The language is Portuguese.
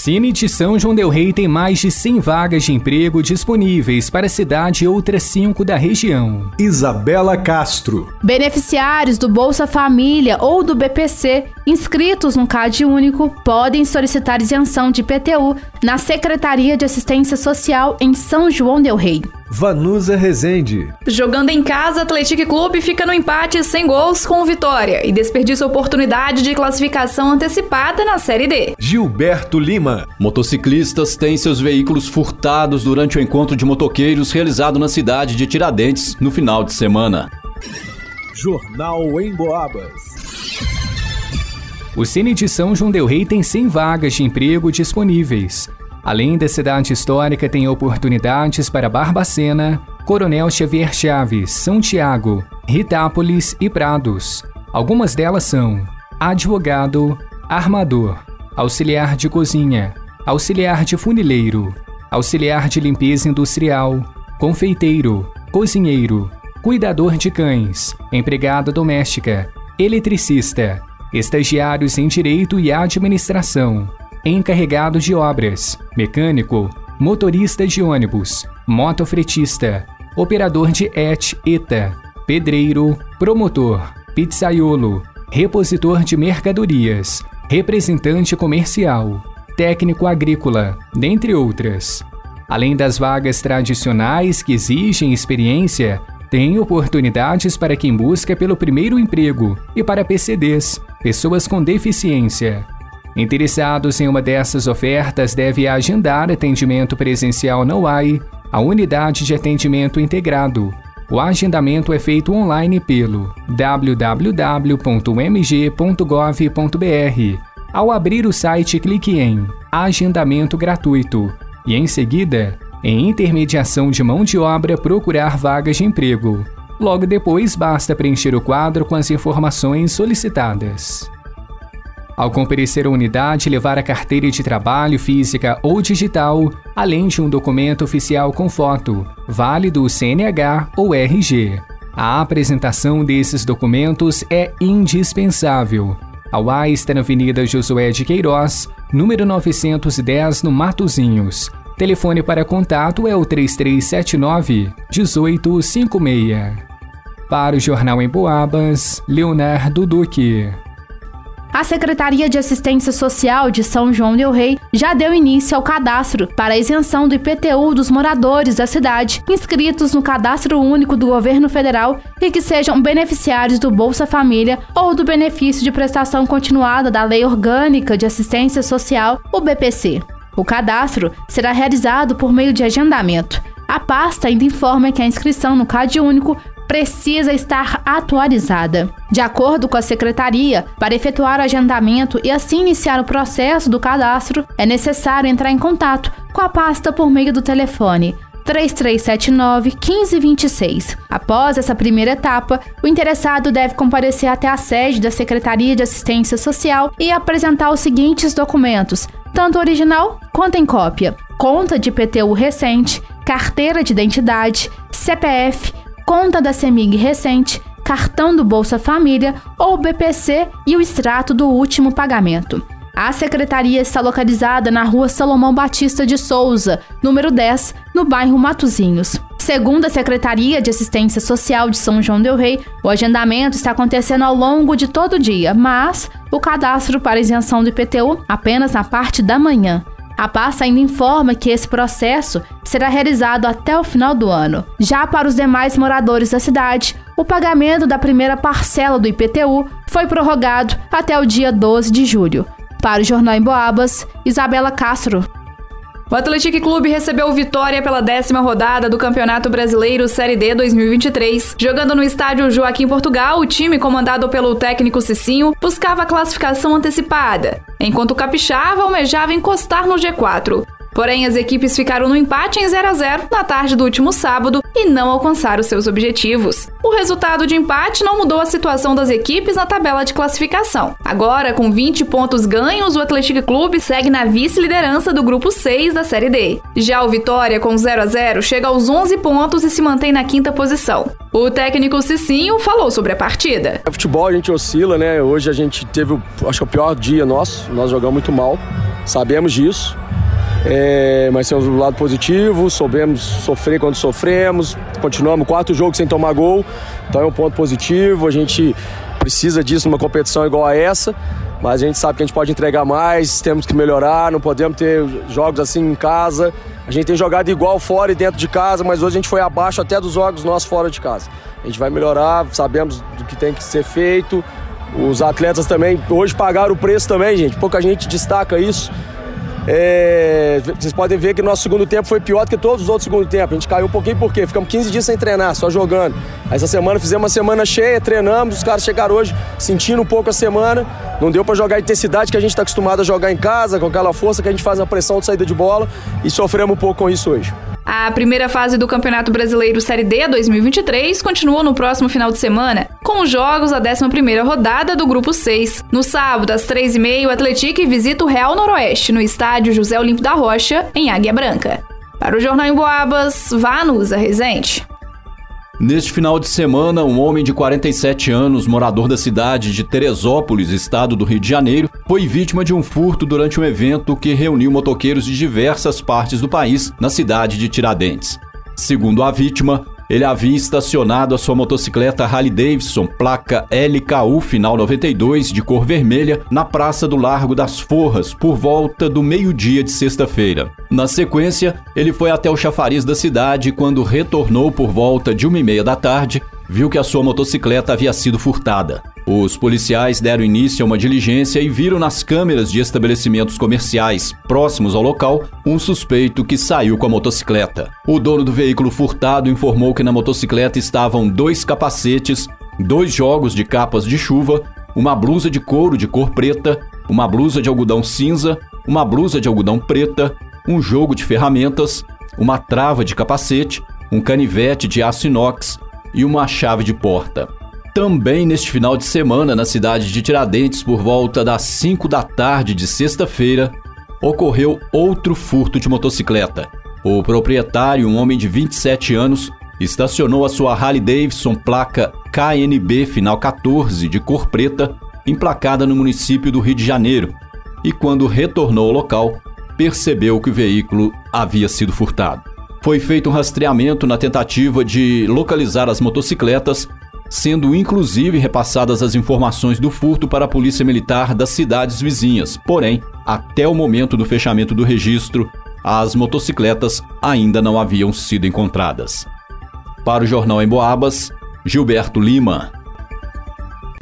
Cine de São João Del Rei tem mais de 100 vagas de emprego disponíveis para a cidade e outras cinco da região. Isabela Castro. Beneficiários do Bolsa Família ou do BPC inscritos no CAD único podem solicitar isenção de PTU na Secretaria de Assistência Social em São João Del Rei. Vanusa Rezende. Jogando em casa, Atlético Clube fica no empate sem gols com o Vitória e desperdiça oportunidade de classificação antecipada na Série D. Gilberto Lima. Motociclistas têm seus veículos furtados durante o encontro de motoqueiros realizado na cidade de Tiradentes no final de semana. Jornal em Boabas. O Cine de São João Del Rei tem 100 vagas de emprego disponíveis. Além da cidade histórica, tem oportunidades para Barbacena, Coronel Xavier Chaves, São Tiago, Ritápolis e Prados. Algumas delas são advogado, armador, auxiliar de cozinha, auxiliar de funileiro, auxiliar de limpeza industrial, confeiteiro, cozinheiro, cuidador de cães, empregada doméstica, eletricista, estagiários em direito e administração, encarregado de obras, mecânico, motorista de ônibus, motofretista, operador de ET, ETA, pedreiro, promotor, pizzaiolo, repositor de mercadorias, representante comercial, técnico agrícola, dentre outras. Além das vagas tradicionais que exigem experiência, tem oportunidades para quem busca pelo primeiro emprego e para PCDs, pessoas com deficiência. Interessados em uma dessas ofertas deve agendar atendimento presencial na UAI, a unidade de atendimento integrado. O agendamento é feito online pelo www.mg.gov.br. Ao abrir o site, clique em Agendamento gratuito e, em seguida, em Intermediação de mão de obra, procurar vagas de emprego. Logo depois, basta preencher o quadro com as informações solicitadas. Ao comparecer à unidade, levar a carteira de trabalho física ou digital, além de um documento oficial com foto, válido CNH ou RG. A apresentação desses documentos é indispensável. A UAI está na Avenida Josué de Queiroz, número 910, no Matozinhos. Telefone para contato é o 3379 1856. Para o Jornal em Boabas, Leonardo Duque. A Secretaria de Assistência Social de São João del Rei já deu início ao cadastro para a isenção do IPTU dos moradores da cidade inscritos no Cadastro Único do Governo Federal e que sejam beneficiários do Bolsa Família ou do benefício de prestação continuada da Lei Orgânica de Assistência Social, o BPC. O cadastro será realizado por meio de agendamento. A pasta ainda informa que a inscrição no CAD Único precisa estar atualizada. De acordo com a secretaria, para efetuar o agendamento e assim iniciar o processo do cadastro, é necessário entrar em contato com a pasta por meio do telefone 3379 1526. Após essa primeira etapa, o interessado deve comparecer até a sede da Secretaria de Assistência Social e apresentar os seguintes documentos, tanto original quanto em cópia: conta de PTU recente, carteira de identidade, CPF, conta da CEMIG recente, cartão do Bolsa Família ou BPC e o extrato do último pagamento. A secretaria está localizada na rua Salomão Batista de Souza, número 10, no bairro Matozinhos. Segundo a Secretaria de Assistência Social de São João Del Rei, o agendamento está acontecendo ao longo de todo o dia, mas o cadastro para isenção do IPTU apenas na parte da manhã. A pasta ainda informa que esse processo será realizado até o final do ano. Já para os demais moradores da cidade, o pagamento da primeira parcela do IPTU foi prorrogado até o dia 12 de julho. Para o Jornal em Boabas, Isabela Castro. O Atlético Clube recebeu vitória pela décima rodada do Campeonato Brasileiro Série D 2023. Jogando no estádio Joaquim Portugal, o time comandado pelo técnico Cicinho buscava classificação antecipada, enquanto o Capixaba almejava encostar no G4. Porém, as equipes ficaram no empate em 0 a 0 na tarde do último sábado e não alcançaram seus objetivos. O resultado de empate não mudou a situação das equipes na tabela de classificação. Agora, com 20 pontos ganhos, o Atlético Clube segue na vice-liderança do grupo 6 da Série D. Já o Vitória, com 0 a 0 chega aos 11 pontos e se mantém na quinta posição. O técnico Cicinho falou sobre a partida. É futebol a gente oscila, né? Hoje a gente teve, acho que o pior dia nosso, nós jogamos muito mal, sabemos disso. É, mas temos um lado positivo, soubemos sofrer quando sofremos, continuamos quatro jogos sem tomar gol, então é um ponto positivo. A gente precisa disso numa competição igual a essa, mas a gente sabe que a gente pode entregar mais, temos que melhorar, não podemos ter jogos assim em casa. A gente tem jogado igual fora e dentro de casa, mas hoje a gente foi abaixo até dos jogos nossos fora de casa. A gente vai melhorar, sabemos do que tem que ser feito. Os atletas também hoje pagaram o preço também, gente. Pouca gente destaca isso. É, vocês podem ver que nosso segundo tempo foi pior do que todos os outros segundo tempo. A gente caiu um pouquinho porque ficamos 15 dias sem treinar, só jogando. Essa semana fizemos uma semana cheia, treinamos, os caras chegaram hoje sentindo um pouco a semana. Não deu para jogar a intensidade que a gente está acostumado a jogar em casa, com aquela força que a gente faz na pressão de saída de bola e sofremos um pouco com isso hoje. A primeira fase do Campeonato Brasileiro Série D 2023 continua no próximo final de semana, com os jogos da 11ª rodada do Grupo 6. No sábado, às 3h30, o Atlético visita o Real Noroeste, no estádio José Olímpio da Rocha, em Águia Branca. Para o Jornal em Boabas, Vanusa Rezende. Neste final de semana, um homem de 47 anos, morador da cidade de Teresópolis, estado do Rio de Janeiro, foi vítima de um furto durante um evento que reuniu motoqueiros de diversas partes do país na cidade de Tiradentes. Segundo a vítima, ele havia estacionado a sua motocicleta Harley Davidson, placa LKU final 92, de cor vermelha, na Praça do Largo das Forras, por volta do meio-dia de sexta-feira. Na sequência, ele foi até o chafariz da cidade e, quando retornou por volta de uma e meia da tarde, viu que a sua motocicleta havia sido furtada. Os policiais deram início a uma diligência e viram nas câmeras de estabelecimentos comerciais próximos ao local um suspeito que saiu com a motocicleta. O dono do veículo furtado informou que na motocicleta estavam dois capacetes, dois jogos de capas de chuva, uma blusa de couro de cor preta, uma blusa de algodão cinza, uma blusa de algodão preta, um jogo de ferramentas, uma trava de capacete, um canivete de aço inox e uma chave de porta. Também neste final de semana, na cidade de Tiradentes, por volta das 5 da tarde de sexta-feira, ocorreu outro furto de motocicleta. O proprietário, um homem de 27 anos, estacionou a sua Harley Davidson placa KNB final 14 de cor preta, emplacada no município do Rio de Janeiro, e quando retornou ao local, percebeu que o veículo havia sido furtado. Foi feito um rastreamento na tentativa de localizar as motocicletas sendo inclusive repassadas as informações do furto para a Polícia Militar das cidades vizinhas. Porém, até o momento do fechamento do registro, as motocicletas ainda não haviam sido encontradas. Para o Jornal em Boabas, Gilberto Lima.